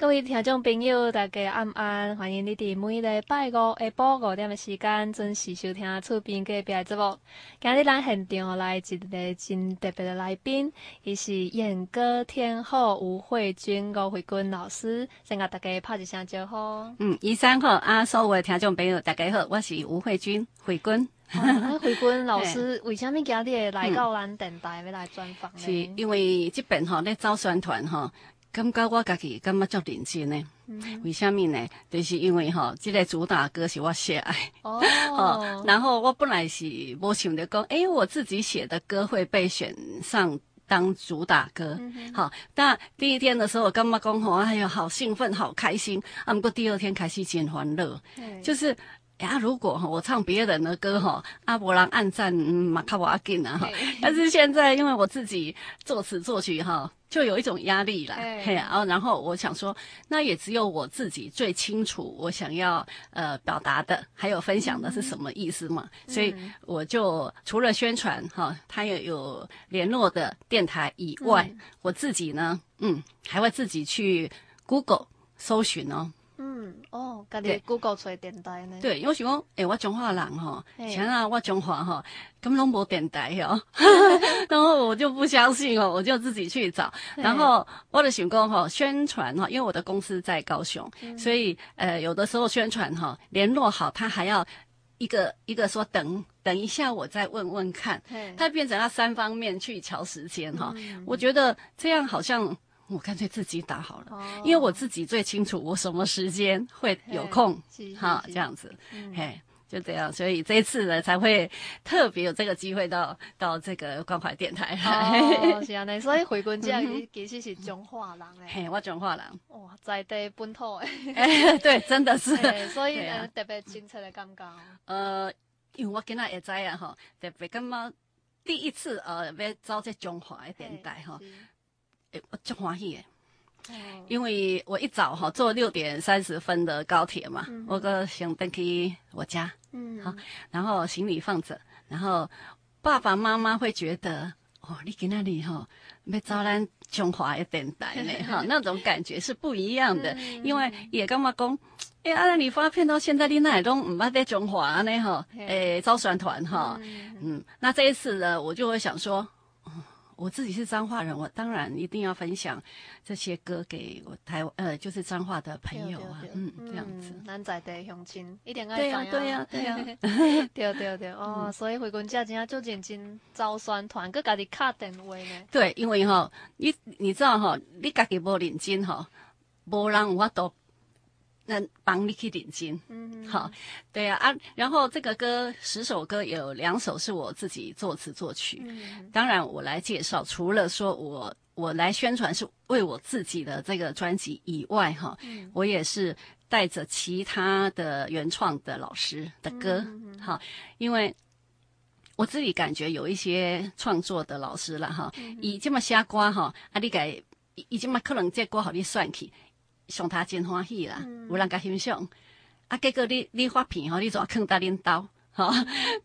各位听众朋友，大家晚安，欢迎你哋每礼拜五下晡五点的时间准时收听厝边隔壁节目。今日咱现场来一个真特别的来宾，伊是演歌天后吴慧君、吴慧君老师，先甲大家拍一声招呼。嗯，医生好，啊，所有的听众朋友大家好，我是吴慧君，慧君。啊，慧君老师，为什么今日来到咱电台要来专访呢？是因为这边吼咧招宣传哈。感觉我家己感觉足认真呢？嗯、为什么呢？就是因为吼，这个主打歌是我写的哦，哦。然后我本来是无想着讲，诶，我自己写的歌会被选上当主打歌。嗯、好，但第一天的时候，我感觉讲吼，哎呦，好兴奋，好开心。啊，不过第二天开始真欢乐，就是呀，如果哈我唱别人的歌哈，阿伯郎暗赞，嗯，马卡瓦金啊哈。但是现在因为我自己作词作曲哈。就有一种压力了，嘿，嘿，然后然后我想说，那也只有我自己最清楚我想要呃表达的，还有分享的是什么意思嘛，嗯、所以我就除了宣传哈，他也有联络的电台以外，嗯、我自己呢，嗯，还会自己去 Google 搜寻哦。嗯哦，家己 Google 找电台呢？对，因为想讲，诶、欸，我中华人吼，像啊，我中华吼，根本拢无电台哦。然后我就不相信哦，我就自己去找。然后我的想讲吼，宣传哈，因为我的公司在高雄，嗯、所以呃，有的时候宣传哈，联络好，他还要一个一个说等等一下，我再问问看。他变成要三方面去乔时间哈，嗯、我觉得这样好像。我干脆自己打好了，哦、因为我自己最清楚我什么时间会有空，哈，这样子，嗯、嘿，就这样，所以这一次呢才会特别有这个机会到到这个关怀电台。哦，是啊，那所以慧君姐其实是中华人诶，嘿，我中华人，哇，在地本土诶，哎，对，真的是，所以呢特别亲切的感觉。呃，因为我今仔会知啊，哈，特别感觉第一次呃要走这中华的电台哈。欸、我真欢喜诶，因为我一早哈坐六点三十分的高铁嘛，嗯、我个想登去我家，嗯，好，然后行李放着，然后爸爸妈妈会觉得，哦，你在那里哈，要招咱中华的电台呢，哈，那种感觉是不一样的，嗯、因为也干嘛讲，哎、欸，啊，你发片到现在你那都唔捌在中华呢，哈，诶、欸，招宣团哈，嗯，那这一次呢，我就会想说。我自己是彰化人，我当然一定要分享这些歌给我台湾呃，就是彰化的朋友啊，嗯，这样子。咱在地乡亲一定爱对呀，对呀，对 呀，对对对哦，所以慧君姐真正就认真招宣传，搁家己敲电话呢。对，因为哈，你你知道哈，你家己无认真哈，无人有法度。那帮你去领金，嗯，好，对啊啊，然后这个歌十首歌有两首是我自己作词作曲，嗯，当然我来介绍，除了说我我来宣传是为我自己的这个专辑以外，哈，嗯，我也是带着其他的原创的老师的歌，好，因为我自己感觉有一些创作的老师了哈，伊这么瞎瓜哈，啊，你该伊这么可能这歌好你算去。上他真欢喜啦，嗯、有人甲欣赏，啊，结果你你发片吼，你怎囥在恁兜，吼，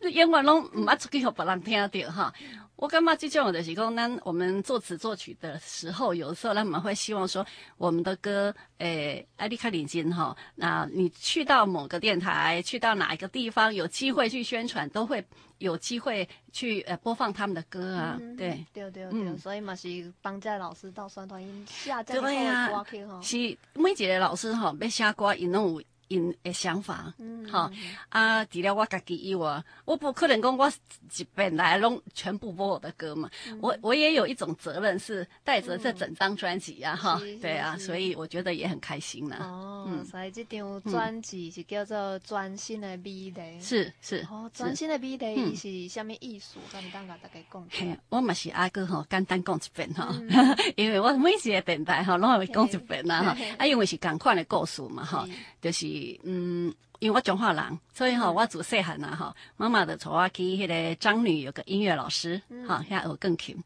你 永远拢毋爱出去互别人听到，哈。我感觉这种的是讲，咱我们作词作曲的时候，有时候他们会希望说，我们的歌，诶，爱你较认真哈。那你去到某个电台，去到哪一个地方，有机会去宣传，都会有机会去呃播放他们的歌啊。嗯、对，对对对，嗯、所以嘛是帮这老师到宣传音下这个歌曲哈。是每一个老师哈，要写歌，因拢有。因的想法，嗯，好啊，除了我家己以外，我不可能讲我一遍来拢全部播我的歌嘛。我我也有一种责任，是带着这整张专辑呀，哈，对啊，所以我觉得也很开心呢。哦，所以这张专辑是叫做《专心的美丽》，是是。哦，《专心的美丽》是什么意思？敢当甲大家讲。嘿，我嘛是阿哥吼，简单讲一遍哈，因为我每次的电台吼，拢会讲一遍啦哈。啊，因为是同款的故事嘛哈，就是。嗯，因为我中华人，所以哈，我自细汉啊哈，妈妈就带我去迄个张女有个音乐老师，哈，遐学钢琴。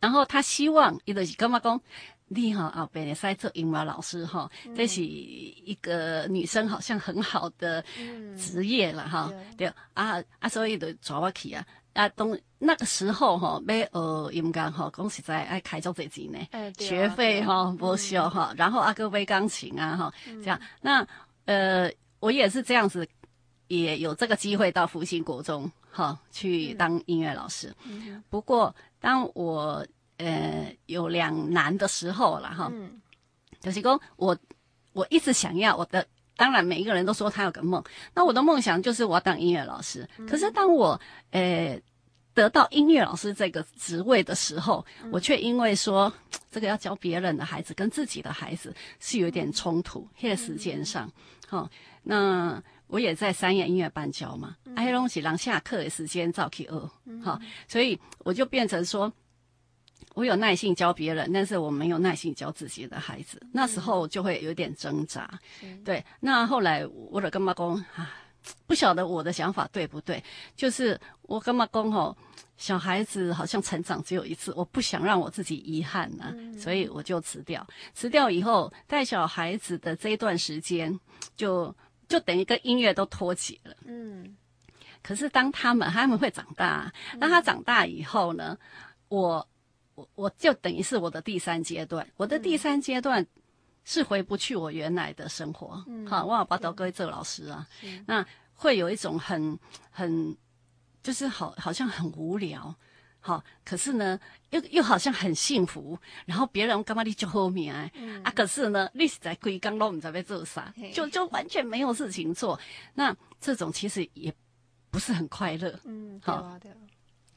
然后他希望伊就是感觉讲，你哈啊，本来在做音乐老师哈，嗯、这是一个女生好像很好的职业了哈。对啊啊，所以就带我去啊啊，当那个时候哈，要学音乐哈，讲实在爱开足侪钱呢，欸、学费哈不少哈，嗯、然后阿哥买钢琴啊哈，这样。嗯、那呃，我也是这样子，也有这个机会到复兴国中哈去当音乐老师。不过当我呃，有两难的时候了哈，嗯、就是说我我一直想要我的，当然每一个人都说他有个梦，那我的梦想就是我要当音乐老师。嗯、可是当我呃得到音乐老师这个职位的时候，嗯、我却因为说这个要教别人的孩子跟自己的孩子是有点冲突，在、嗯、时间上，好、嗯，那我也在三叶音乐班教嘛，哎、嗯，东西让下课的时间早去二，好，所以我就变成说。我有耐性教别人，但是我没有耐性教自己的孩子。那时候就会有点挣扎。嗯、对，那后来我的跟妈公啊，不晓得我的想法对不对？就是我跟妈公吼，小孩子好像成长只有一次，我不想让我自己遗憾呢、啊，嗯、所以我就辞掉。辞掉以后，带小孩子的这一段时间，就就等于跟音乐都脱节了。嗯。可是当他们他们会长大，当他长大以后呢，我。我我就等于是我的第三阶段，我的第三阶段是回不去我原来的生活。嗯，好，我要把刀归做老师啊，那会有一种很很，就是好好像很无聊，好，可是呢又又好像很幸福，然后别人干嘛你就后面哎，嗯、啊，可是呢你是在归刚都你在被做啥，就就完全没有事情做，那这种其实也不是很快乐。嗯，好。啊对啊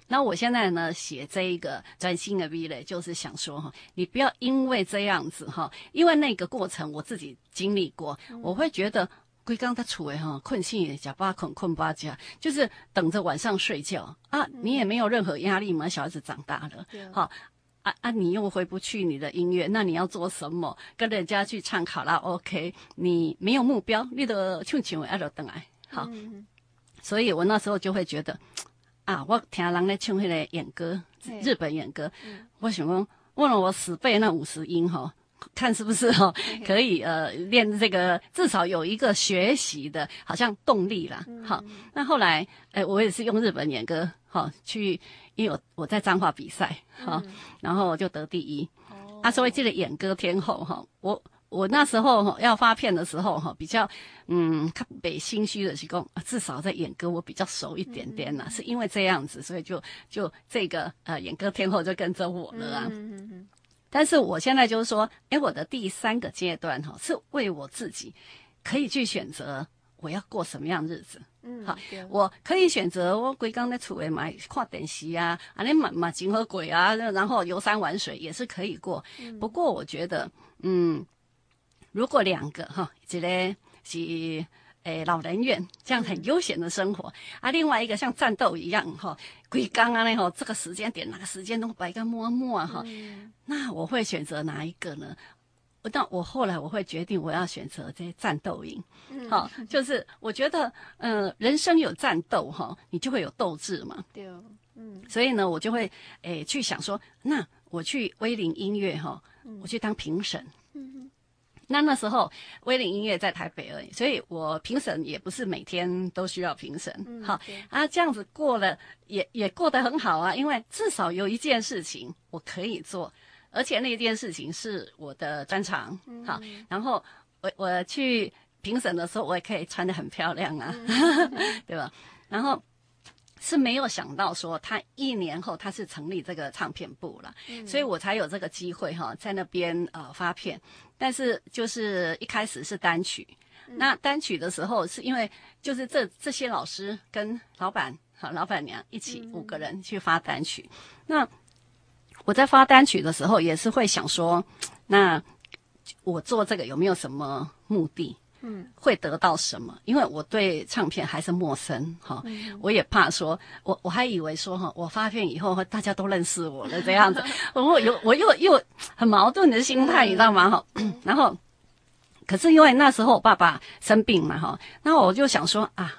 那我现在呢，写这一个专心的 V 嘞，就是想说哈，你不要因为这样子哈，因为那个过程我自己经历过，嗯、我会觉得龟刚他处为哈困性也假巴困困巴家，就是等着晚上睡觉啊，嗯、你也没有任何压力嘛，小孩子长大了，好、嗯、啊啊，你又回不去你的音乐，那你要做什么？跟人家去唱卡拉 OK，你没有目标，你的唱唱爱就等来，好，嗯、所以我那时候就会觉得。啊，我听人咧唱迄个演歌，日本演歌，嗯、我想讲，问了我死背那五十音哈，看是不是哈可以呃练这个，至少有一个学习的，好像动力啦。嗯、好，那后来，诶、欸，我也是用日本演歌，哈，去，因为我我在彰化比赛，哈，嗯、然后我就得第一。哦、啊，所以这个演歌天后哈，我。我那时候要发片的时候哈，比较嗯，特别心虚的去讲，至少在演歌我比较熟一点点呐，嗯、是因为这样子，所以就就这个呃演歌天后就跟着我了啊。嗯嗯嗯、但是我现在就是说，哎，我的第三个阶段哈，是为我自己可以去选择我要过什么样日子。嗯，好，我可以选择我归刚在厝里买跨电视啊，啊，你买买金和鬼啊，然后游山玩水也是可以过。嗯、不过我觉得，嗯。如果两个哈，一个是诶老人院这样很悠闲的生活，嗯、啊，另外一个像战斗一样哈，龟刚啊那吼，这个时间点哪个时间都白个摸摸哈，嗯、那我会选择哪一个呢？那我后来我会决定我要选择这战斗营，好、嗯，就是我觉得嗯、呃，人生有战斗哈，你就会有斗志嘛，对，嗯，所以呢，我就会诶去想说，那我去威灵音乐哈，我去当评审。嗯那那时候，威林音乐在台北而已，所以我评审也不是每天都需要评审。嗯、好对啊，这样子过了也也过得很好啊，因为至少有一件事情我可以做，而且那件事情是我的专长。嗯、好，然后我我去评审的时候，我也可以穿得很漂亮啊，嗯、对吧？然后。是没有想到说他一年后他是成立这个唱片部了，嗯、所以我才有这个机会哈，在那边呃发片。但是就是一开始是单曲，嗯、那单曲的时候是因为就是这这些老师跟老板和老板娘一起五个人去发单曲。嗯、那我在发单曲的时候也是会想说，那我做这个有没有什么目的？嗯，会得到什么？因为我对唱片还是陌生哈，嗯、我也怕说，我我还以为说哈，我发片以后大家都认识我了这样子，我 有我又又很矛盾的心态，你知道吗？哈，然后，可是因为那时候我爸爸生病嘛哈，那我就想说啊，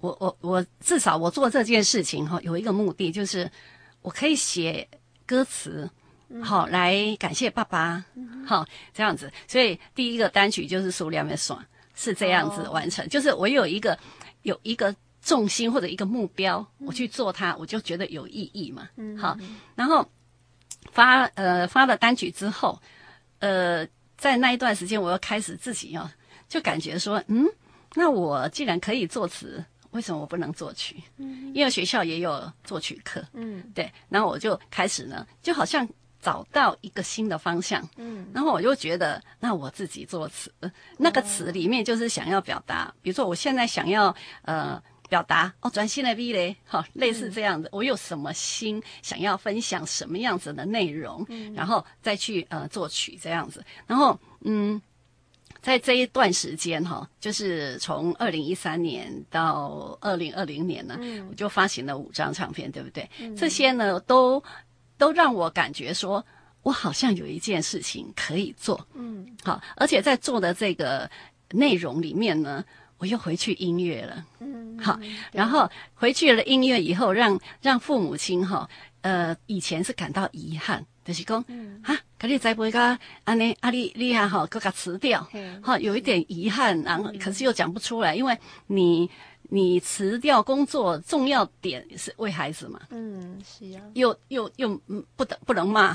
我我我至少我做这件事情哈，有一个目的就是我可以写歌词，好来感谢爸爸，好这样子。所以第一个单曲就是《苏联的爽》，是这样子完成。就是我有一个有一个重心或者一个目标，我去做它，我就觉得有意义嘛。嗯好，然后发呃发了单曲之后，呃，在那一段时间，我又开始自己哦，就感觉说，嗯，那我既然可以作词。为什么我不能作曲？嗯，因为学校也有作曲课。嗯，对，然后我就开始呢，就好像找到一个新的方向。嗯，然后我就觉得，那我自己作词，那个词里面就是想要表达，比如说我现在想要呃表达哦，转新的 V 嘞，好，类似这样子，我有什么心想要分享什么样子的内容，嗯，然后再去呃作曲这样子，然后嗯。在这一段时间哈，就是从二零一三年到二零二零年呢，嗯、我就发行了五张唱片，对不对？嗯、这些呢，都都让我感觉说，我好像有一件事情可以做，嗯，好，而且在做的这个内容里面呢，我又回去音乐了，嗯，好，然后回去了音乐以后，让让父母亲哈，呃，以前是感到遗憾。就是讲，哈，可你栽培个安尼，啊，你你还好，搁个辞掉，哈，有一点遗憾，然后可是又讲不出来，因为你你辞掉工作，重要点是为孩子嘛，嗯，是啊，又又又不得不能骂，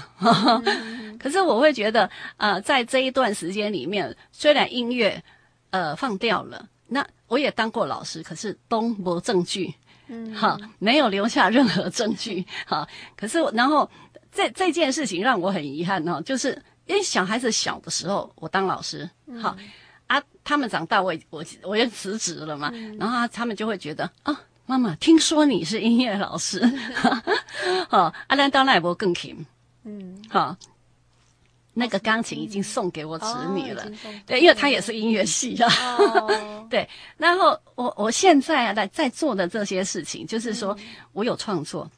可是我会觉得，呃，在这一段时间里面，虽然音乐呃放掉了，那我也当过老师，可是都没证据，嗯，好，没有留下任何证据，好，可是然后。这这件事情让我很遗憾哦，就是因为小孩子小的时候，我当老师，好、嗯、啊，他们长大我也我我也辞职了嘛，嗯、然后他们就会觉得啊，妈妈听说你是音乐老师，好，阿兰当那也不更勤，嗯，好，那个钢琴已经送给我侄女了，哦、对，因为他也是音乐系的，哦、对，然后我我现在啊在在做的这些事情，就是说我有创作，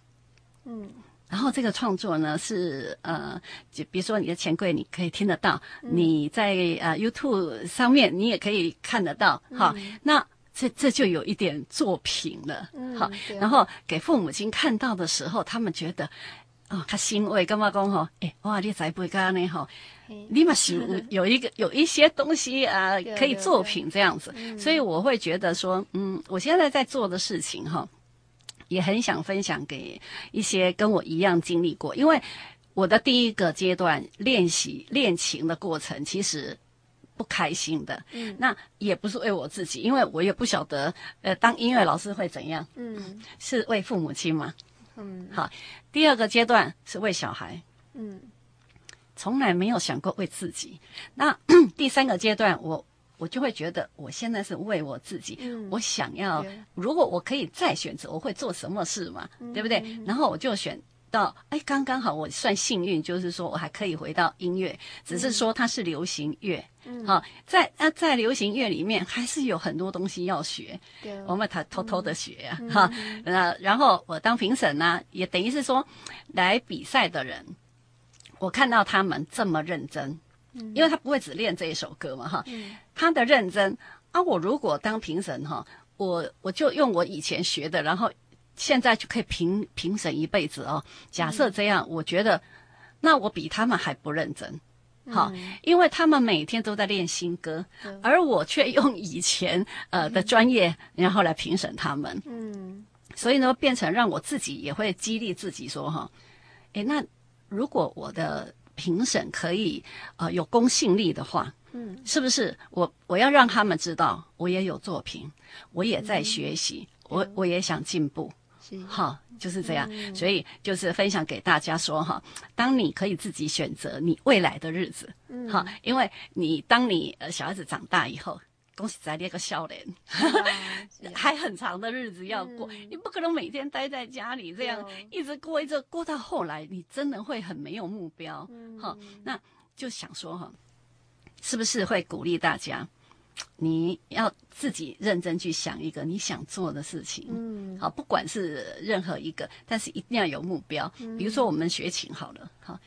嗯。然后这个创作呢是呃，就比如说你的钱柜，你可以听得到；嗯、你在呃 YouTube 上面，你也可以看得到。好、嗯，那这这就有一点作品了。嗯、好，然后给父母亲看到的时候，他们觉得哦，他欣慰，干嘛讲哈？哎，哇，你才不会干呢？哈，立马是 有一个有一些东西啊，可以作品这样子。嗯、所以我会觉得说，嗯，我现在在做的事情哈。也很想分享给一些跟我一样经历过，因为我的第一个阶段练习练琴的过程其实不开心的。嗯，那也不是为我自己，因为我也不晓得，呃，当音乐老师会怎样。嗯，是为父母亲嘛。嗯，好。第二个阶段是为小孩。嗯，从来没有想过为自己。那 第三个阶段我。我就会觉得，我现在是为我自己，嗯、我想要，如果我可以再选择，我会做什么事嘛？嗯、对不对？然后我就选到，哎，刚刚好，我算幸运，就是说我还可以回到音乐，只是说它是流行乐，嗯，好，在啊，在流行乐里面还是有很多东西要学，对我们他偷偷的学呀、啊，哈、嗯，呃，然后我当评审呢、啊，也等于是说，来比赛的人，我看到他们这么认真。因为他不会只练这一首歌嘛，哈，他的认真啊，我如果当评审哈，我我就用我以前学的，然后现在就可以评评审一辈子哦。假设这样，我觉得那我比他们还不认真，好，因为他们每天都在练新歌，而我却用以前呃的专业，然后来评审他们，嗯，所以呢，变成让我自己也会激励自己说哈，诶，那如果我的。评审可以呃有公信力的话，嗯，是不是我我要让他们知道我也有作品，我也在学习，嗯、我我也想进步，是。好就是这样，嗯、所以就是分享给大家说哈，当你可以自己选择你未来的日子，嗯，好，因为你当你呃小孩子长大以后。恭喜在列个笑脸，还很长的日子要过，嗯、你不可能每天待在家里这样一直过，一直过到后来，你真的会很没有目标。嗯，好，那就想说哈，是不是会鼓励大家，你要自己认真去想一个你想做的事情。嗯，好，不管是任何一个，但是一定要有目标。比如说我们学琴好了，好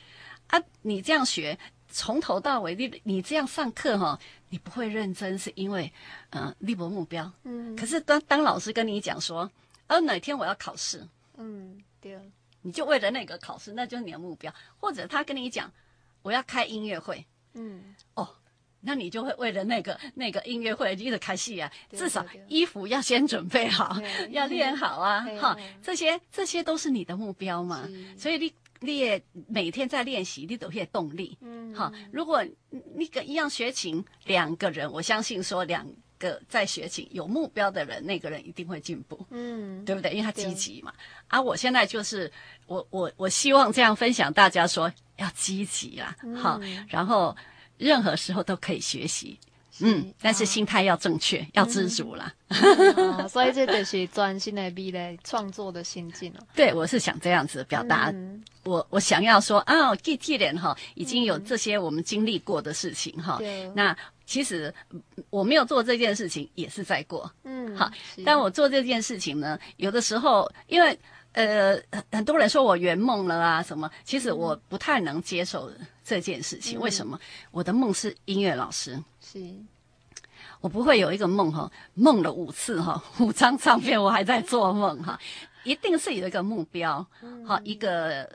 啊，你这样学。从头到尾，你你这样上课哈，你不会认真，是因为，嗯、呃，立博目标。嗯。可是当当老师跟你讲说，哦，哪天我要考试，嗯，对，你就为了那个考试，那就是你的目标。或者他跟你讲，我要开音乐会，嗯，哦，那你就会为了那个那个音乐会一直开戏啊，至少衣服要先准备好，要练好啊，哈，这些这些都是你的目标嘛，所以你。练每天在练习，你都会动力。嗯，好。如果那个一样学琴，两个人，我相信说两个在学琴有目标的人，那个人一定会进步。嗯，对不对？因为他积极嘛。啊，我现在就是我我我希望这样分享，大家说要积极啦，好，然后任何时候都可以学习。嗯，但是心态要正确，要知足啦。所以这就是专心的美的创作的心境了。对，我是想这样子表达。我我想要说啊，既既然哈已经有这些我们经历过的事情哈，那其实我没有做这件事情也是在过。嗯，好，但我做这件事情呢，有的时候因为呃很多人说我圆梦了啊什么，其实我不太能接受这件事情。为什么？我的梦是音乐老师。是，我不会有一个梦哈，梦了五次哈，五张唱片我还在做梦哈，一定是有一个目标，好一个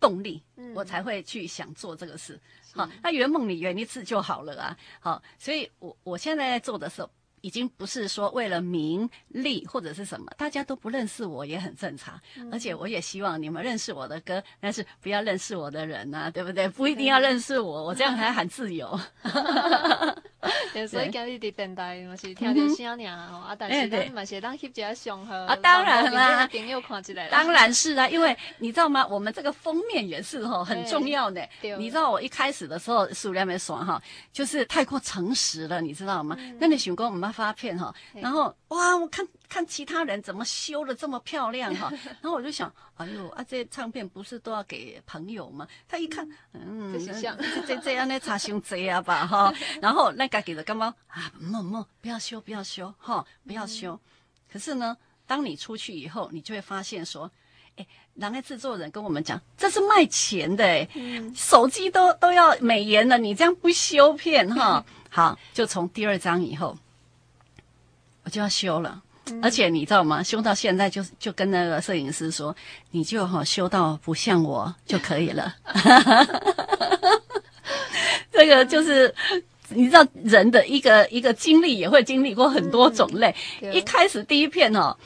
动力，我才会去想做这个事。好，那圆梦你圆一次就好了啊。好，所以我我现在在做的时候，已经不是说为了名利或者是什么，大家都不认识我也很正常。而且我也希望你们认识我的歌，但是不要认识我的人呐，对不对？不一定要认识我，我这样还很自由。所以今日伫电台嘛是听着声尔吼，啊，但是咱嘛是当翕一下相号啊，当然啦，朋友看起来，当然是啊，因为你知道吗？我们这个封面也是吼 很重要的。你知道我一开始的时候数量没算哈，就是太过诚实了，你知道吗？那你想讲我们发片哈，然后哇，我看看其他人怎么修的这么漂亮哈，然后我就想，哎呦啊，这唱片不是都要给朋友吗？他一看，嗯，这这这样的，差伤济啊吧哈，然后那。该给的干嘛啊？莫莫不要修，不要修，哈，不要修。嗯、可是呢，当你出去以后，你就会发现说，哎，人家制作人跟我们讲，这是卖钱的，哎、嗯，手机都都要美颜了，你这样不修片哈？好，就从第二章以后，我就要修了。嗯、而且你知道吗？修到现在就就跟那个摄影师说，你就哈修到不像我就可以了。这个就是。你知道人的一个一个经历也会经历过很多种类。嗯、一开始第一片哦，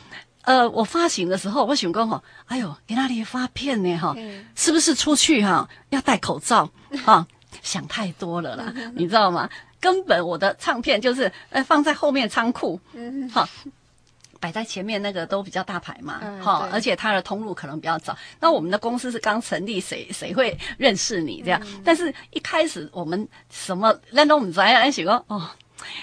呃，我发行的时候，我想说哦，哎呦，你那里发片呢哈，嗯、是不是出去哈、啊、要戴口罩 啊？想太多了啦，你知道吗？根本我的唱片就是呃放在后面仓库，嗯，好。摆在前面那个都比较大牌嘛，哈、嗯，而且它的通路可能比较早。那我们的公司是刚成立，谁谁会认识你这样？嗯、但是一开始我们什么那都不知道，哎，想讲哦，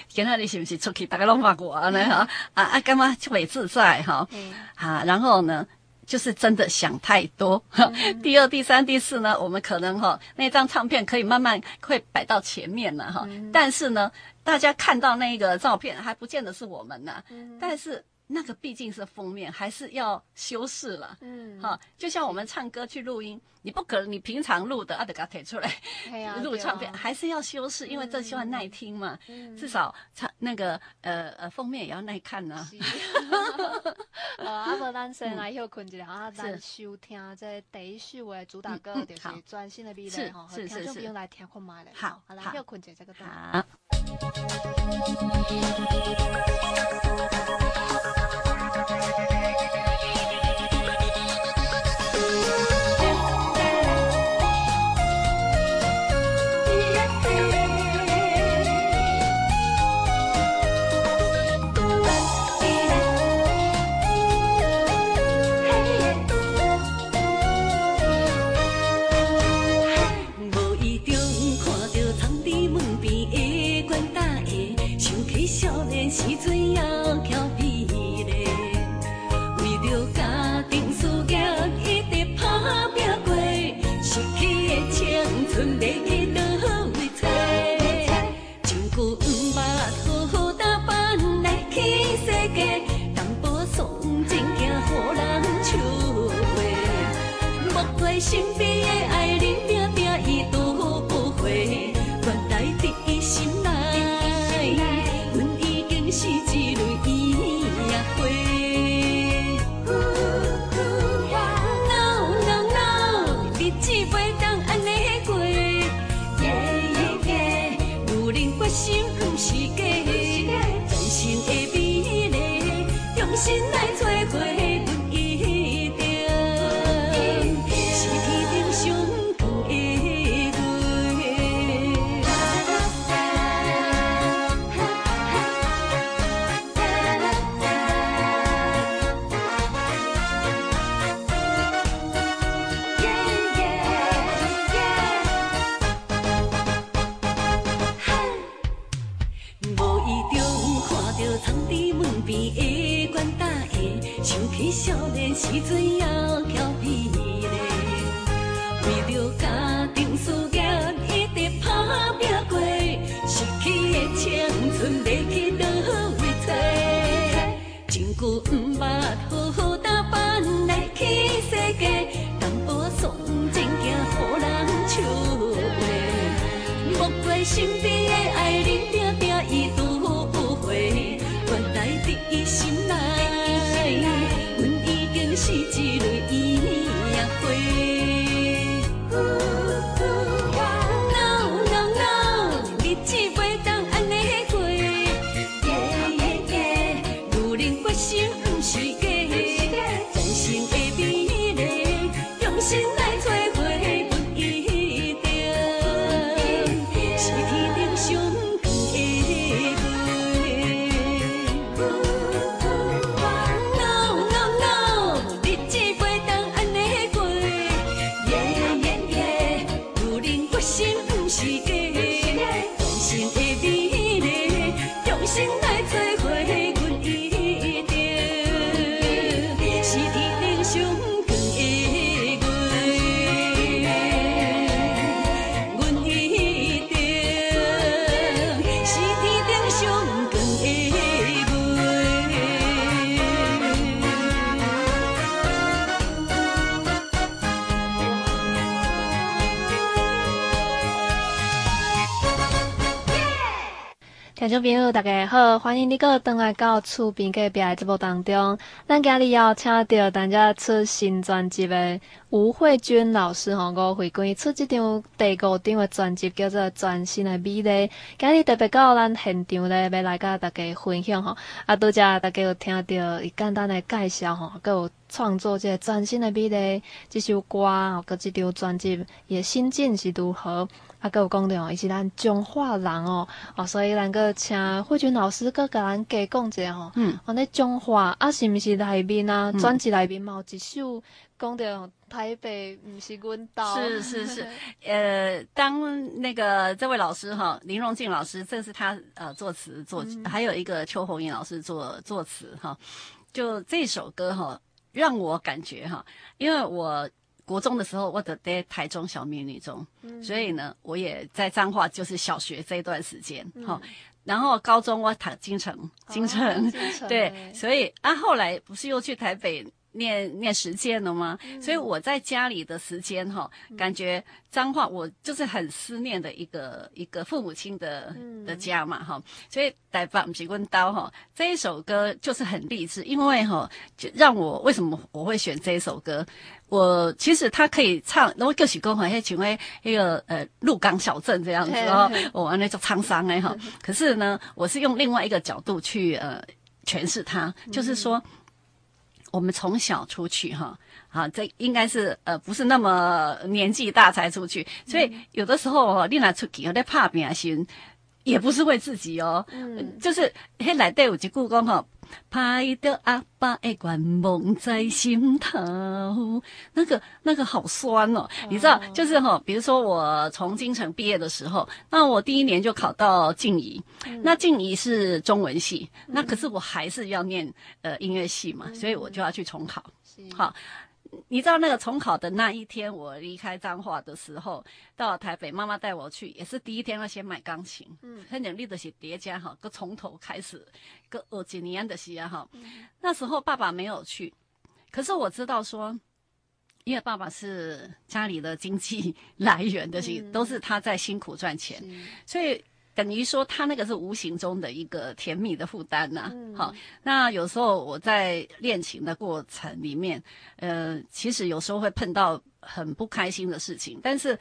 今天你是不是出去大家拢发我呢？哈啊啊，干嘛就没自在哈？嗯、啊，然后呢，就是真的想太多。嗯、第二、第三、第四呢，我们可能哈那张唱片可以慢慢会摆到前面了哈。嗯、但是呢，大家看到那个照片还不见得是我们呢。嗯、但是。那个毕竟是封面，还是要修饰了。嗯，哈，就像我们唱歌去录音，你不可能你平常录的啊，得给它提出来，录唱片还是要修饰，因为这希望耐听嘛。至少唱那个呃呃封面也要耐看呢。呃，啊，无咱先来休困一下啊，咱收听这第一首的主打歌，就是专心的美丽哈，听众朋友来听看麦嘞。好，来休困一下这个段。众朋友，大家好，欢迎你阁登来到厝边隔壁的节目当中。咱今日要请到大家出新专辑的吴慧君老师吼，我回归出这张第五张的专辑，叫做《全新的美丽》。今日特别到咱现场咧，要来甲大家分享吼。啊，拄则大家有听到伊简单的介绍吼，阁有创作这个《全新的美丽》这首歌，哦，阁这张专辑伊的心境是如何？啊，阁有讲到哦，伊是咱中华人哦，哦，所以咱个请慧君老师阁甲咱加讲一下吼。嗯。安尼中华啊，是毋是内面啊？专辑内面嘛有一首讲到台北毋是阮岛。是是是，呃，当那个这位老师哈，林荣静老师，这是他呃作词作曲，嗯、还有一个邱红英老师作作词哈。就这首歌哈，让我感觉哈，因为我。国中的时候，我在台中小美女中，嗯、所以呢，我也在彰化，就是小学这一段时间，哈、嗯。然后高中我读京城，京城，哦、金城 对，所以啊，后来不是又去台北。念念实践了吗？嗯、所以我在家里的时间哈，感觉脏话我就是很思念的一个一个父母亲的、嗯、的家嘛哈。所以台北不是阮岛哈，这一首歌就是很励志，因为哈，就让我为什么我会选这一首歌？我其实他可以唱，我就是讲哈，像为一个呃鹿港小镇这样子哦，我玩那种沧桑哎哈。可是呢，我是用另外一个角度去呃诠释它，嗯、就是说。我们从小出去哈，啊，这应该是呃不是那么年纪大才出去，所以有的时候哦，你来出去有点怕别人，也不是为自己哦，嗯，就是嘿来对有一句讲哈，拍着阿爸的愿梦在心头，那个那个好酸哦，你知道，就是哈，比如说我从京城毕业的时候，那我第一年就考到静怡，那静怡是中文系，那可是我还是要念呃音乐系嘛，所以我就要去重考，好。你知道那个重考的那一天，我离开彰化的时候，到台北，妈妈带我去，也是第一天要先买钢琴。嗯，很努力的写叠加哈，个从头开始，搁学几年的时啊哈。那时候爸爸没有去，可是我知道说，因为爸爸是家里的经济来源的，是都是他在辛苦赚钱，所以。等于说，他那个是无形中的一个甜蜜的负担呐、啊。嗯、好，那有时候我在练琴的过程里面，呃，其实有时候会碰到很不开心的事情。但是，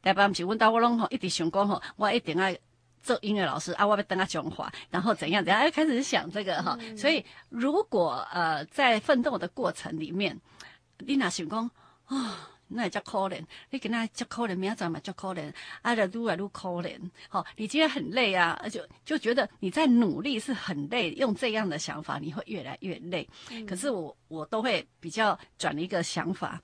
台北不是问到我拢吼一直想讲吼，我一定要做音乐老师啊，我要等他讲话，然后怎样怎样，开始想这个哈。所以如果呃在奋斗的过程里面，你那想讲啊，那也叫可怜，你跟他叫可怜，明仔载嘛叫可怜，啊，就愈来愈可怜。好，你今天很累啊，就就觉得你在努力是很累，用这样的想法你会越来越累。可是我我都会比较转一个想法。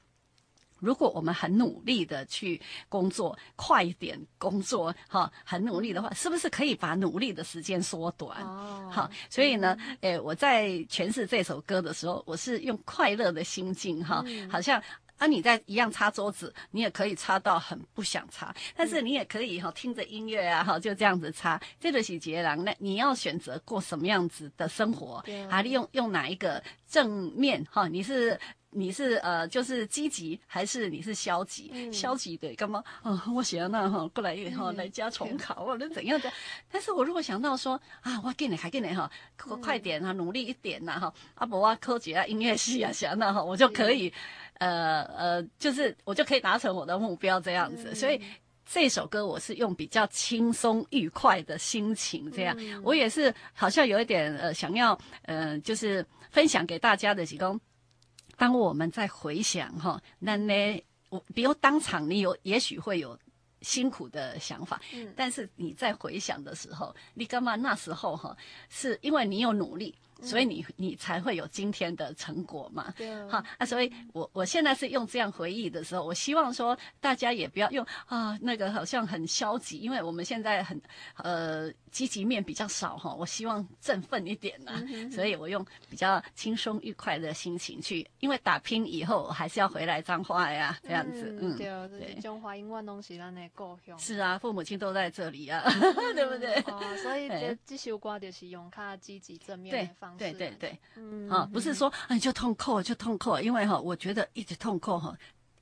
如果我们很努力的去工作，快一点工作，哈，很努力的话，是不是可以把努力的时间缩短？哦，好，所以呢，诶，我在诠释这首歌的时候，我是用快乐的心境，哈，好像啊，你在一样擦桌子，你也可以擦到很不想擦，但是你也可以哈，听着音乐啊，哈，就这样子擦。这个是杰郎，那你要选择过什么样子的生活？对啊，利用用哪一个正面？哈，你是。你是呃，就是积极还是你是消极？嗯、消极的干嘛？啊，我想那哈过来以后来加重考，或者怎样的？但是我如果想到说啊，我给你还给你哈，快点啊，努力一点呐哈，阿伯啊，科学啊，音乐系啊，想那哈，我就可以，呃呃，就是我就可以达成我的目标这样子。所以这首歌我是用比较轻松愉快的心情这样，我也是好像有一点呃想要呃，就是分享给大家的几个。当我们在回想哈，那呢，我比如当场你有也许会有辛苦的想法，嗯，但是你在回想的时候，你干嘛那时候哈，是因为你有努力。所以你你才会有今天的成果嘛？对啊。好啊，所以我我现在是用这样回忆的时候，我希望说大家也不要用啊那个好像很消极，因为我们现在很呃积极面比较少哈。我希望振奋一点呢，嗯、哼哼所以我用比较轻松愉快的心情去，因为打拼以后还是要回来彰化呀，这样子。嗯，对、嗯、对。中华英文东西咱的故乡。是啊，父母亲都在这里啊，嗯、对不对？哦，所以这 这首歌就是用较积极正面的方。对对对，嗯，啊，不是说啊就痛扣就痛扣，因为哈，我觉得一直痛扣哈。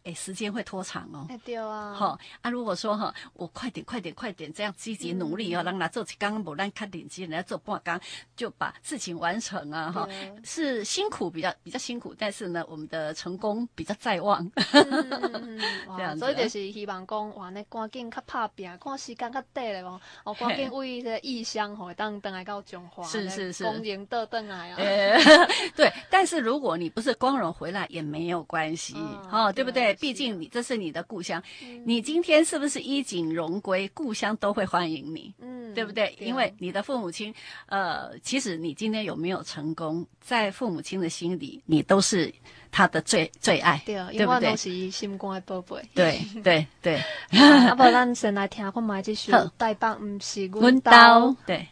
哎，时间会拖长哦。对啊。好啊，如果说哈，我快点、快点、快点，这样积极努力哦，让他做起刚不让看点击，人家做半刚就把事情完成啊！哈，是辛苦比较比较辛苦，但是呢，我们的成功比较在望。这样，所以就是希望讲，哇，那赶紧较拍拼，看时间较短了哦，哦，赶紧为这异乡吼，当等来到中华，是是是，光荣倒转来啊。对，但是如果你不是光荣回来也没有关系，哈，对不对？毕竟你这是你的故乡，嗯、你今天是不是衣锦荣归，故乡都会欢迎你，嗯，对不对？因为你的父母亲，呃，其实你今天有没有成功，在父母亲的心里，你都是他的最最爱，对，对不对？都是心肝的宝贝，对对对。啊，不，咱先来听看买这首《台北不是阮家》，对。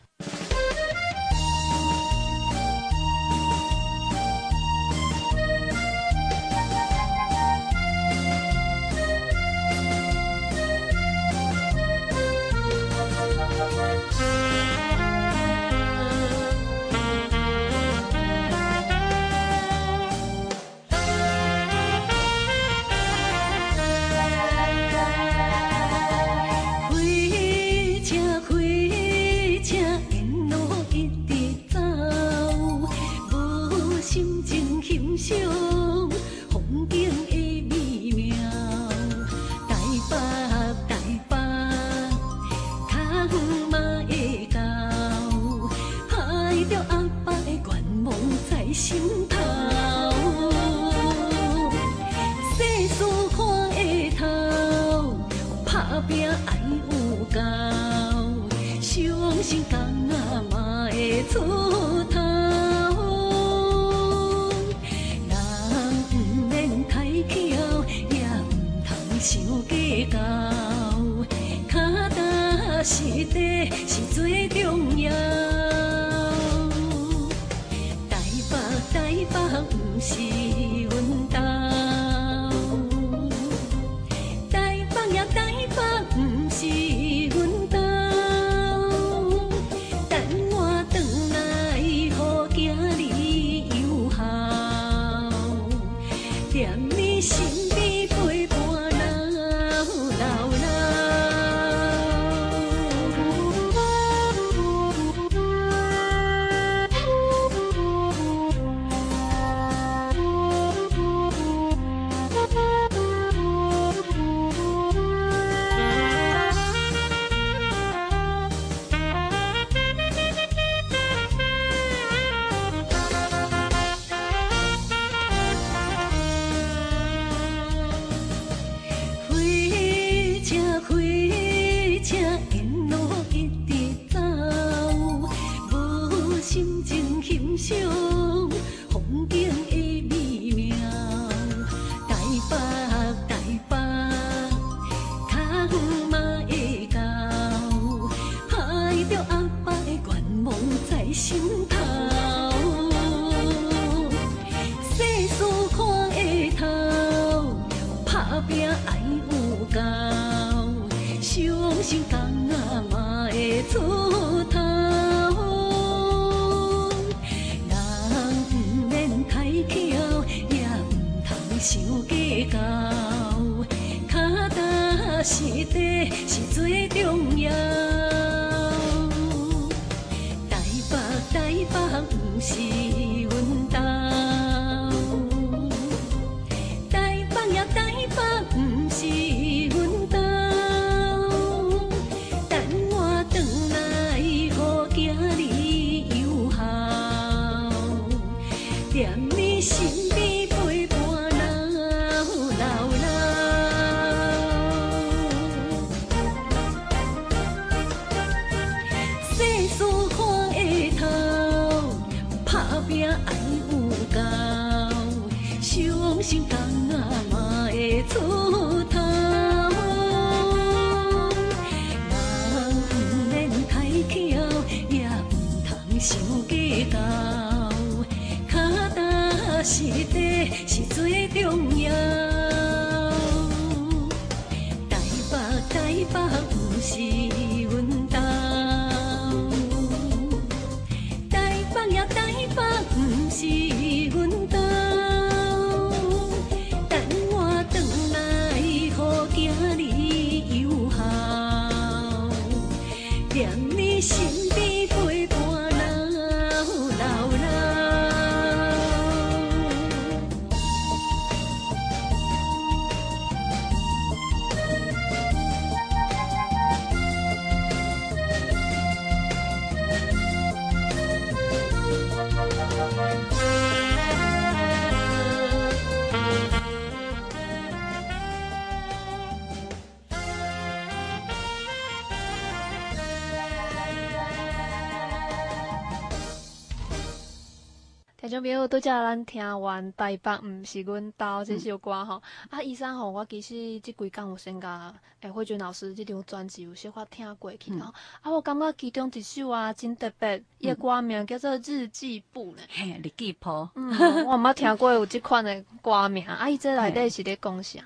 拄则咱听完《台北毋是阮兜》这首歌吼、嗯，啊，医生吼，我其实即几工有先甲诶慧君老师即张专辑有小可听过去吼、嗯，啊，我感觉其中一首啊真特别，伊诶歌名叫做《日记簿》呢。嘿，日记簿。嗯，我毋捌听过有即款诶歌名，啊，伊这内底是咧讲啥？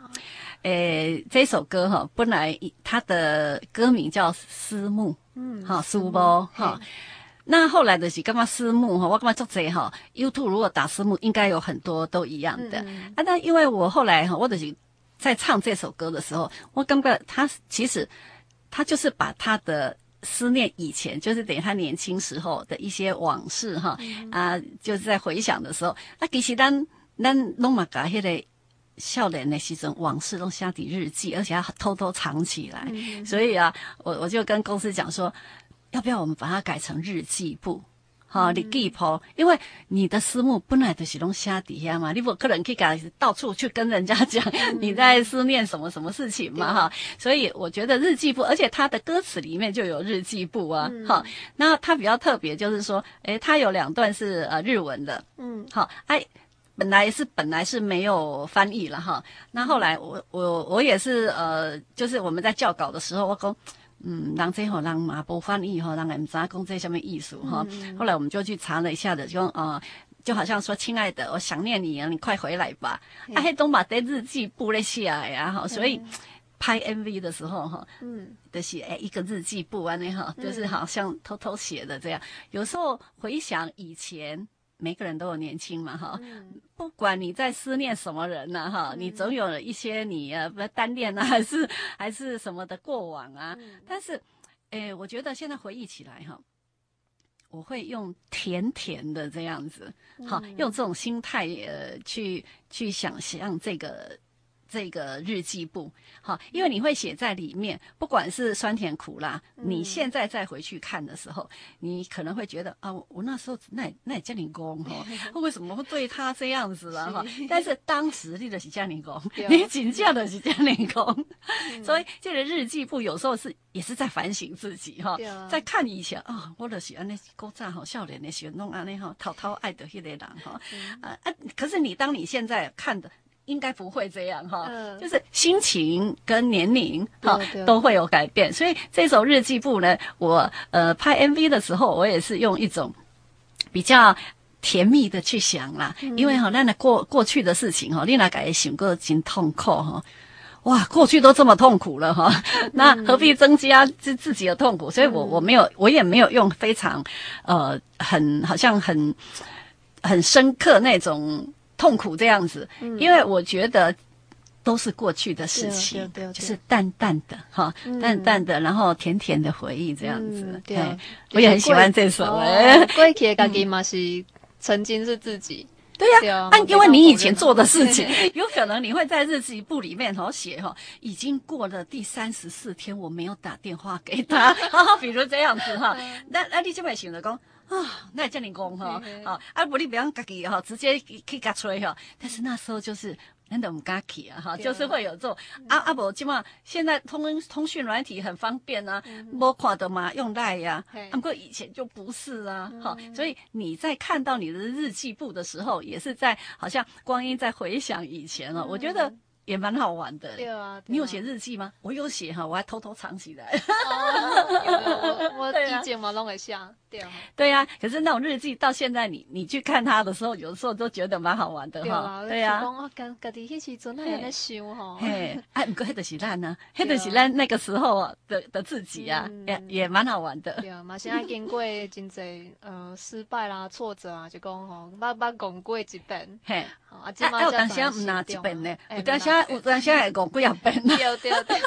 诶，这首歌哈，本来它的歌名叫《思慕》，嗯，哈，思慕，哈。那后来的是干嘛？私募哈，我干嘛做这哈？YouTube 如果打私募，应该有很多都一样的、嗯、啊。那因为我后来哈，我的是在唱这首歌的时候，我感觉他其实他就是把他的思念以前，就是等于他年轻时候的一些往事哈、嗯、啊，就是在回想的时候，那其实咱咱拢嘛把迄个笑脸的时阵往事都写在日记，而且要偷偷藏起来。嗯、所以啊，我我就跟公司讲说。要不要我们把它改成日记簿？哈、嗯，日记簿，因为你的思慕本来就是拢写底下嘛，你不可能去改，到处去跟人家讲你在思念什么什么事情嘛，哈、嗯。所以我觉得日记簿，而且它的歌词里面就有日记簿啊，哈、嗯。那它比较特别，就是说，诶，它有两段是呃日文的，嗯，好，哎，本来是本来是没有翻译了哈。那后来我我我也是呃，就是我们在校稿的时候，我讲。嗯，让这吼让嘛不翻译吼，让人知讲这什么意思哈、嗯。后来我们就去查了一下的，就呃，就好像说，亲爱的，我想念你啊，你快回来吧。啊，还都把这日记簿了下来呀，哈，所以拍 MV 的时候哈，嗯，的写哎一个日记簿啊，那哈，就是好像偷偷写的这样。有时候回想以前。每个人都有年轻嘛，哈、嗯，不管你在思念什么人呐，哈、嗯，你总有一些你呃不单恋啊，还是还是什么的过往啊。嗯、但是，诶，我觉得现在回忆起来哈，我会用甜甜的这样子，好、嗯，用这种心态呃去去想象这个。这个日记簿，好，因为你会写在里面，不管是酸甜苦辣，嗯、你现在再回去看的时候，你可能会觉得啊，我那时候那那也叫你公哈，为什么会对他这样子了哈？但是当时你的是叫你公，你请假的是叫你公，所以这个日记簿有时候是也是在反省自己哈，在看以前啊，我的喜欢那古早好笑脸的喜欢弄安那哈，滔滔爱的那个人哈，啊啊，可是你当你现在看的。应该不会这样哈、嗯，就是心情跟年龄哈都会有改变，所以这首日记簿呢，我呃拍 MV 的时候，我也是用一种比较甜蜜的去想啦，嗯、因为哈那那过过去的事情哈，你那改想过真痛苦哈，哇，过去都这么痛苦了哈，那何必增加自自己的痛苦？所以我我没有我也没有用非常呃很好像很很深刻那种。痛苦这样子，因为我觉得都是过去的事情，就是淡淡的哈、嗯，淡淡的，然后甜甜的回忆这样子。嗯、对、我也很喜欢这首。诶，过去的自己嘛是曾经是自己。对呀、啊，啊，因为你以前做的事情，有可能你会在日记簿里面哦写哈，已经过了第三十四天，我没有打电话给他，比如这样子哈。那那你就会想着讲。啊，那也叫你讲哈，啊，啊不，你不要自己哈，直接去去吹哈。但是那时候就是真的唔敢去啊，哈，就是会有这种啊啊不，基本上现在通通讯软体很方便啊，摸看的嘛，用赖呀，不过以前就不是啊，哈，所以你在看到你的日记簿的时候，也是在好像光阴在回想以前哦，我觉得。也蛮好玩的。对啊，你有写日记吗？我有写哈，我还偷偷藏起来。我我以前嘛拢会写，对啊。对啊，可是那种日记到现在，你你去看它的时候，有时候都觉得蛮好玩的哈。对啊。我讲家己迄时阵那样在想哈。嘿，哎，不过迄就是咱呢，迄就是咱那个时候的的自己啊，也也蛮好玩的。对啊，嘛现在经过真济呃失败啦、挫折啊，就讲吼，捌捌讲过一遍。嘿，啊，啊，有当时啊，唔拿一遍呢，有当时。有阵时会讲几啊遍，对对对，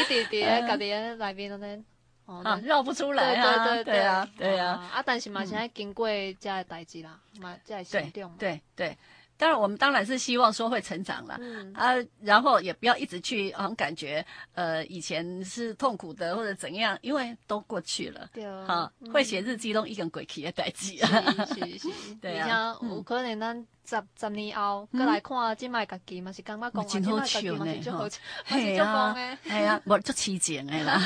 一直伫家己咧内面安尼，哦，绕不出来啊，对对对啊，对啊，啊，但是嘛，现在经过这个代志啦，嘛，这个成长，对对。当然，我们当然是希望说会成长了，嗯、啊，然后也不要一直去好像感觉，呃，以前是痛苦的或者怎样，因为都过去了，对啊，会写日记都已经过去的代志啊，是是是，对啊，有可能咱十十年后过来看这卖家己嘛是感觉讲，真好笑呢，哈，系啊，系啊，无足痴情的啦，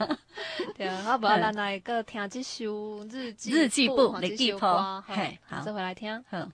对啊，啊，无 咱来个听这首日记日记簿，日记簿，嘿，好，再回来听，好。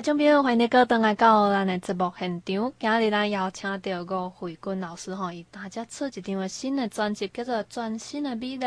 听众朋友，欢迎你过登来到咱的节目现场。今日咱邀请到吴慧君老师吼，伊大家出一张新的专辑，叫做《全新的美丽》。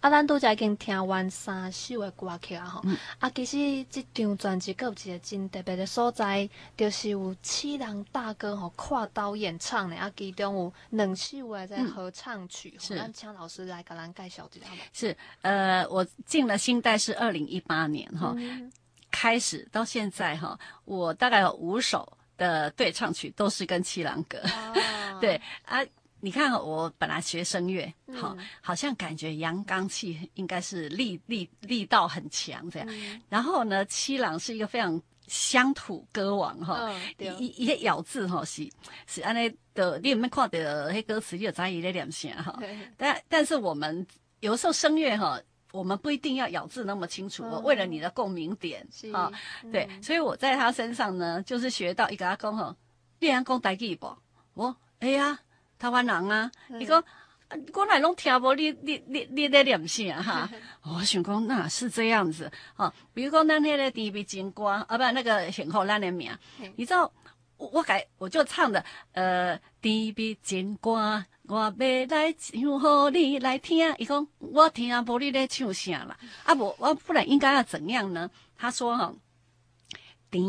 啊，咱拄才已经听完三首的歌曲啊吼。嗯、啊，其实这张专辑阁有一个真特别的所在，就是有七人大哥吼跨刀演唱的，啊，其中有两首的在合唱曲。是，咱请老师来给咱介绍一下。是，呃，我进了新代是二零一八年哈。嗯开始到现在哈，我大概有五首的对唱曲都是跟七郎哥。Oh. 对啊，你看我本来学声乐，好、嗯，好像感觉阳刚气应该是力力力道很强这样。嗯、然后呢，七郎是一个非常乡土歌王哈，一一些咬字哈是是安尼的，你有没有看到那歌词？你有在意那两下哈？但但是我们有时候声乐哈。我们不一定要咬字那么清楚，我为了你的共鸣点啊，对，所以我在他身上呢，就是学到一个阿公吼，你阿公台语不？我哎呀，台湾人啊，你讲我来拢听无，你你你你在念啥哈？我想讲那是这样子啊，比如讲咱那个甜蜜情歌啊，不，那个选后咱的名，你知道我我改我就唱的呃甜蜜情歌。我要来唱，予你来听。伊讲我听无你咧唱啥啦？啊不，我不然应该要怎样呢？他说哈，甜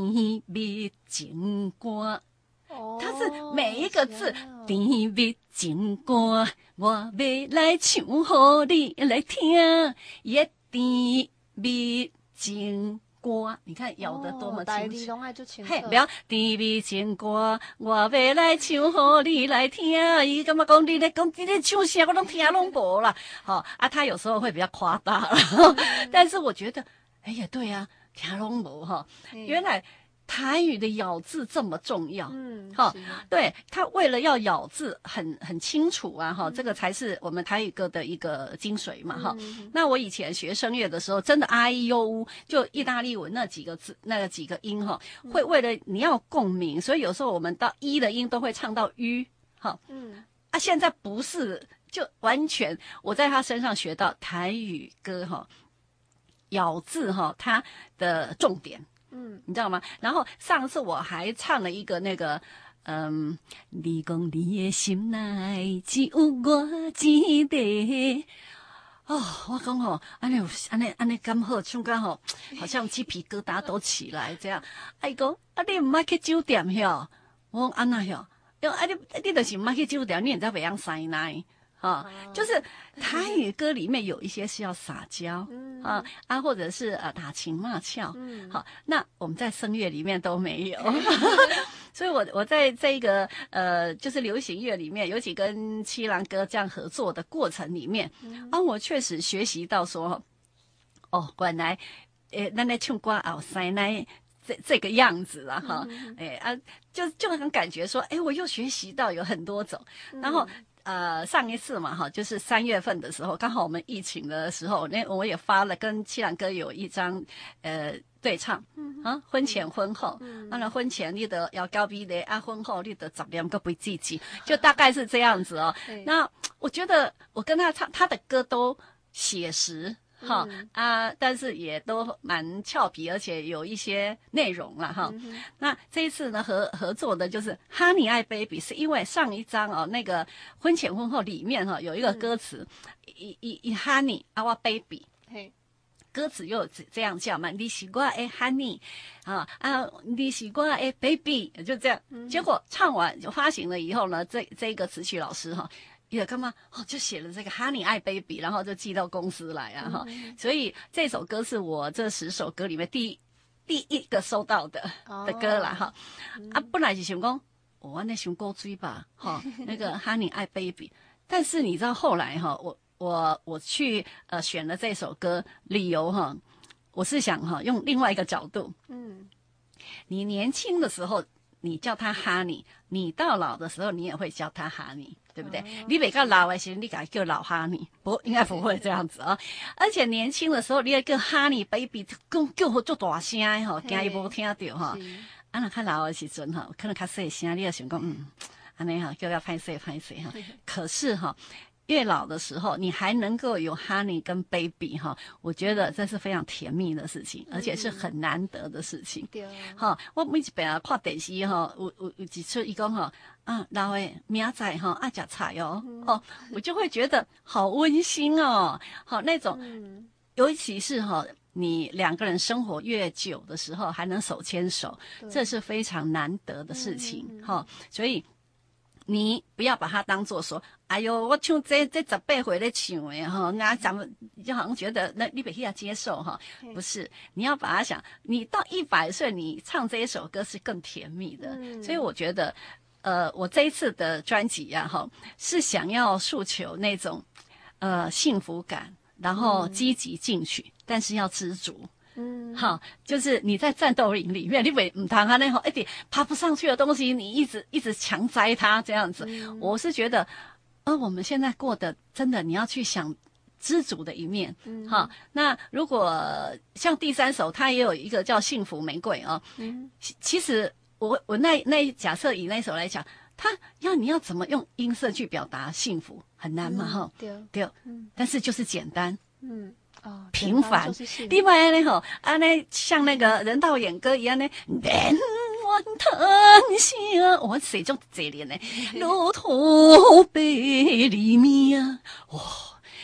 蜜情歌，他是每一个字甜蜜情歌。我要来唱，予你来听，一甜蜜情。歌，你看咬得多么清楚。嘿，不要甜蜜情歌，我要来唱，好你来听。伊干嘛讲你咧讲你咧唱啥？我拢听拢无啦。好啊，他有时候会比较夸大了，嗯、但是我觉得，哎呀，对呀、啊，听拢无哈，原来。台语的咬字这么重要，嗯，好，对，他为了要咬字很很清楚啊，哈，这个才是我们台语歌的一个精髓嘛，哈。那我以前学声乐的时候，真的 I U 呜，就意大利文那几个字，那个几个音哈，会为了你要共鸣，所以有时候我们到一的音都会唱到 U，哈，嗯，啊，现在不是，就完全我在他身上学到台语歌哈，咬字哈，它的重点。嗯，你知道吗？然后上次我还唱了一个那个，嗯，你讲你的心内只有我一个。哦，我讲吼，安尼有安尼安尼刚好唱刚好，好像鸡皮疙瘩都起来这样。哎哥，啊你唔爱去酒店哟？我讲安那哟？因为啊你你就是唔爱去酒店，你也知道袂样塞奶。啊，就是台语歌里面有一些是要撒娇，嗯、啊啊，或者是呃打情骂俏，嗯、好，那我们在声乐里面都没有，嗯、所以我我在这个呃就是流行乐里面，尤其跟七郎哥这样合作的过程里面，嗯、啊，我确实学习到说，哦，原来诶，那那唱歌哦，塞奶这这个样子了哈，诶、嗯、啊，就就很感觉说，诶，我又学习到有很多种，嗯、然后。呃，上一次嘛，哈，就是三月份的时候，刚好我们疫情的时候，那我也发了跟七郎哥有一张呃对唱，嗯、啊，婚前婚后，嗯，那婚前你得要高逼的，啊，婚后你得怎么样个不积极，就大概是这样子哦。那我觉得我跟他唱他的歌都写实。哈、嗯、啊，但是也都蛮俏皮，而且有一些内容了哈。嗯、那这一次呢，合合作的就是《哈尼爱 baby》，是因为上一张哦，那个婚前婚后里面哈有一个歌词，一一一哈尼啊我 baby，嘿，歌词又这这样叫嘛，你是我的哈尼啊啊，你是我的 baby，就这样。嗯、结果唱完就发行了以后呢，这这个词曲老师哈。也干嘛哦，就写了这个《Honey 爱 baby》，然后就寄到公司来啊哈，嗯、所以这首歌是我这十首歌里面第一第一个收到的、哦、的歌了哈。嗯、啊，本来是想讲我那想歌追吧哈，那个《Honey 爱 baby》，但是你知道后来哈，我我我去呃选了这首歌，理由哈，我是想哈用另外一个角度，嗯，你年轻的时候你叫他哈尼，你到老的时候你也会叫他哈尼。对不对？嗯、你比较老的时候，你改叫老哈尼，不应该不会这样子哦。而且年轻的时候，你也叫哈尼 baby，更叫好做大声吼，惊伊无听到哈。啊，那较老的时阵哈，可能较细声，你也想讲嗯，安尼哈叫要拍摄拍摄哈。可是哈，越老的时候，你还能够有 honey 跟 baby 哈，我觉得这是非常甜蜜的事情，而且是很难得的事情。对、嗯，哈，我每一遍啊看电视哈，有有有几次伊讲哈，啊，老诶明仔哈爱食菜哦，嗯、哦，我就会觉得好温馨哦，好那种，嗯、尤其是哈，你两个人生活越久的时候，还能手牵手，对这是非常难得的事情哈、嗯，所以。你不要把它当做说，哎呦，我唱这这十八回的唱诶哈，那咱们就好像觉得那你必须要接受哈，不是，你要把它想，你到一百岁，你唱这一首歌是更甜蜜的。嗯、所以我觉得，呃，我这一次的专辑呀，哈，是想要诉求那种，呃，幸福感，然后积极进取，嗯、但是要知足。嗯，好，就是你在战斗营里面，你为唔谈他那种一点爬不上去的东西，你一直一直强摘它这样子。嗯、我是觉得，呃，我们现在过的真的，你要去想知足的一面。嗯，好，那如果像第三首，它也有一个叫《幸福玫瑰》哦。嗯，其实我我那那假设以那首来讲，它要你要怎么用音色去表达幸福很难嘛？哈、嗯，对，对，嗯，但是就是简单，嗯。哦、平凡，另外呢吼，安尼像那个人道演歌一样呢，连环疼惜啊，我谁就这里呢？路途别里面啊，哇，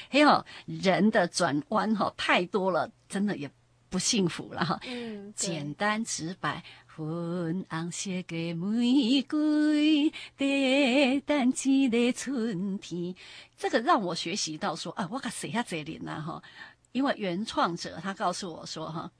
还有人的转弯哈太多了，真的也不幸福了哈。嗯，简单直白，粉红色的玫瑰，等待一个春天。这个让我学习到说啊，我可谁下这里呢哈？因为原创者他告诉我说哈，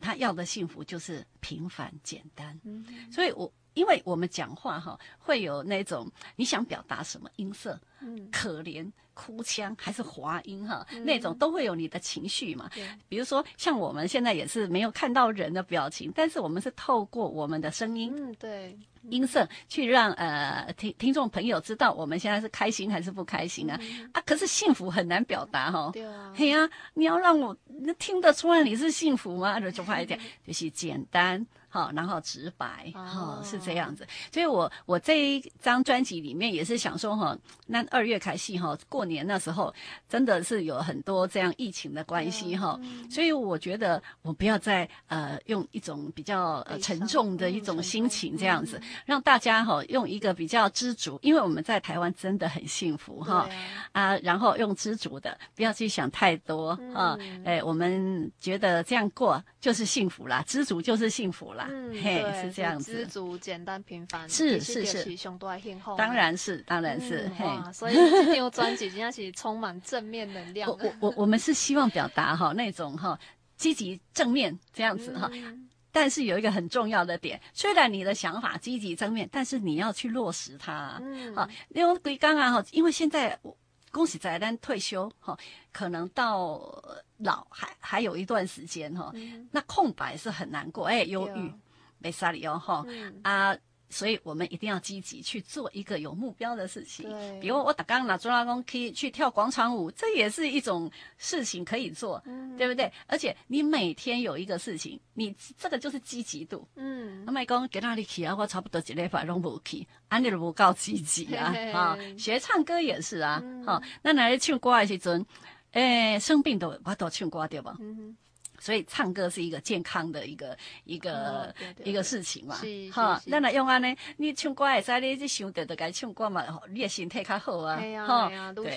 他要的幸福就是平凡简单，嗯、所以我因为我们讲话哈会有那种你想表达什么音色，嗯、可怜、哭腔还是滑音哈，嗯、那种都会有你的情绪嘛。比如说像我们现在也是没有看到人的表情，但是我们是透过我们的声音，嗯，对。音色去让呃听听众朋友知道我们现在是开心还是不开心啊、嗯、啊！可是幸福很难表达哈。对啊。嘿呀、啊，你要让我那听得出来你是幸福吗？就快一点，就是简单。好，然后直白，哈、哦，是这样子。所以我我这一张专辑里面也是想说，哈，那二月开戏，哈，过年那时候真的是有很多这样疫情的关系，哈、嗯。所以我觉得我不要再呃用一种比较呃沉重的一种心情这样子，嗯、让大家哈用一个比较知足，因为我们在台湾真的很幸福，哈啊，啊，然后用知足的，不要去想太多，啊，哎，我们觉得这样过就是幸福啦，知足就是幸福啦。嗯，嘿，是这样子，知足、简单、平凡，是是是，当然是，当然是，嘿，所以这张专辑真的是充满正面能量。我我我们是希望表达哈 那种哈积极正面这样子哈，但是有一个很重要的点，虽然你的想法积极正面，但是你要去落实它。嗯，好，因为归刚啊哈，因为现在恭喜在咱退休哈，可能到。老还还有一段时间哈，嗯、那空白是很难过，哎，忧郁，没啥理由哈啊，所以我们一定要积极去做一个有目标的事情。比如我打刚拿朱拉公可以去跳广场舞，这也是一种事情可以做，嗯、对不对？而且你每天有一个事情，你这个就是积极度。嗯，阿麦公给那里去啊？我差不多一礼拜拢无去，安尼都不够积极啊！啊，学唱歌也是啊，好、嗯，那来唱歌的时阵。诶，生病都我都唱歌对吧？所以唱歌是一个健康的一个一个、一个事情嘛。是哈，那那用安呢？你唱歌会使你这想得就该唱歌嘛，你的身体较好啊。对呀对呀，对，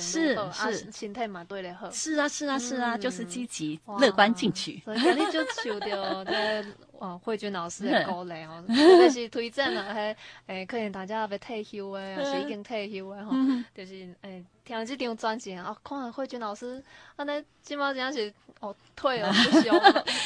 是是，身体嘛对的好。是啊是啊是啊，就是积极乐观进取。所以你就受到这哦慧君老师的鼓励哦，特别是推荐了还诶，可能大家要退休诶，还是已经退休诶哈，就是诶。听这张专辑啊，看了慧君老师，安尼今麦真是哦退了 不休，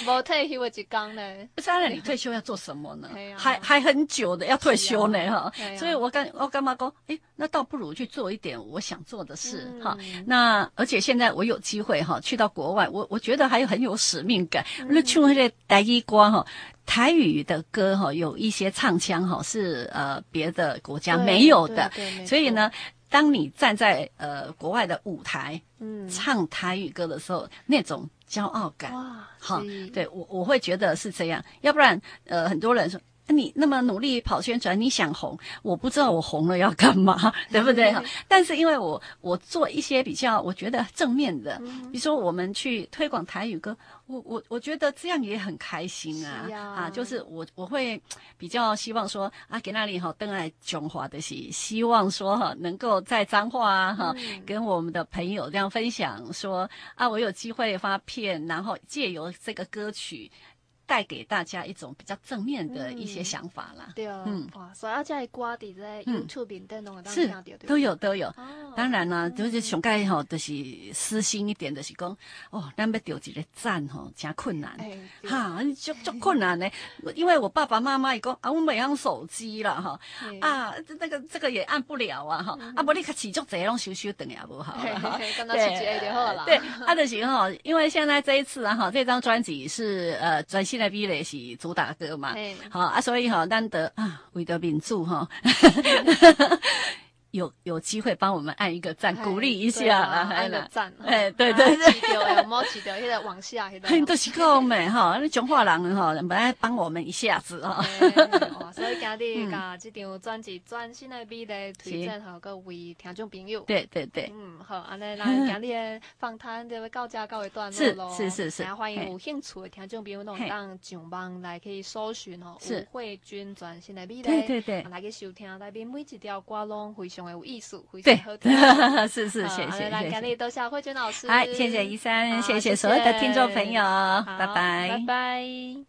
无退休的一天呢。不是，那你退休要做什么呢？还还很久的要退休呢哈。所以我干我干嘛讲？诶，那倒不如去做一点我想做的事哈。那而且现在我有机会哈，去到国外，我我觉得还有很有使命感。那唱那个台语歌哈，台语的歌哈，有一些唱腔哈是呃别的国家没有的，所以呢。当你站在呃国外的舞台，嗯，唱台语歌的时候，那种骄傲感，哇，好，对我我会觉得是这样。要不然，呃，很多人说你那么努力跑宣传，你想红，我不知道我红了要干嘛，对不对？但是因为我我做一些比较我觉得正面的，比如说我们去推广台语歌，我我我觉得这样也很开心啊啊，啊！就是我我会比较希望说啊，给那里哈登来中华的是希望说哈，能够在彰化啊哈，跟我们的朋友这样分享说啊，我有机会发片，然后借由这个歌曲。带给大家一种比较正面的一些想法啦。对啊，嗯，哇，所以这些歌在在 YouTube 里头都能听到，都有都有。当然啦，就是上盖吼，就是私心一点，就是讲哦，咱要丢一个赞吼，真困难，哈，就就困难呢。因为我爸爸妈妈也讲啊，我没用手机了哈，啊，那个这个也按不了啊哈，啊，不，你持续这样修修等也不好，对，对，啊，就是吼，因为现在这一次啊哈，这张专辑是呃专。现在比例是主打歌嘛，好啊，所以哈，咱得啊，为着民主哈。有有机会帮我们按一个赞，鼓励一下啊！按个赞，哎，对对对，起掉哎，莫起掉，现在往下，现在。都是够美哈，那中华人哈，本来帮我们一下子哈。所以今日 把这张专辑专心的比来推荐好各位听众朋友。对对对，嗯，好，安尼那今日的访谈就会到这告一段落喽。是是是是，欢迎有兴趣的听众朋友，侬当上网来可以搜寻哦，吴慧君专心的比来，对对对，来去收听内边每一条歌拢非常。有艺术，对，是是，谢谢，来感谢多谢慧娟老师，哎，谢谢一三，谢谢所有的听众朋友，拜拜，拜拜。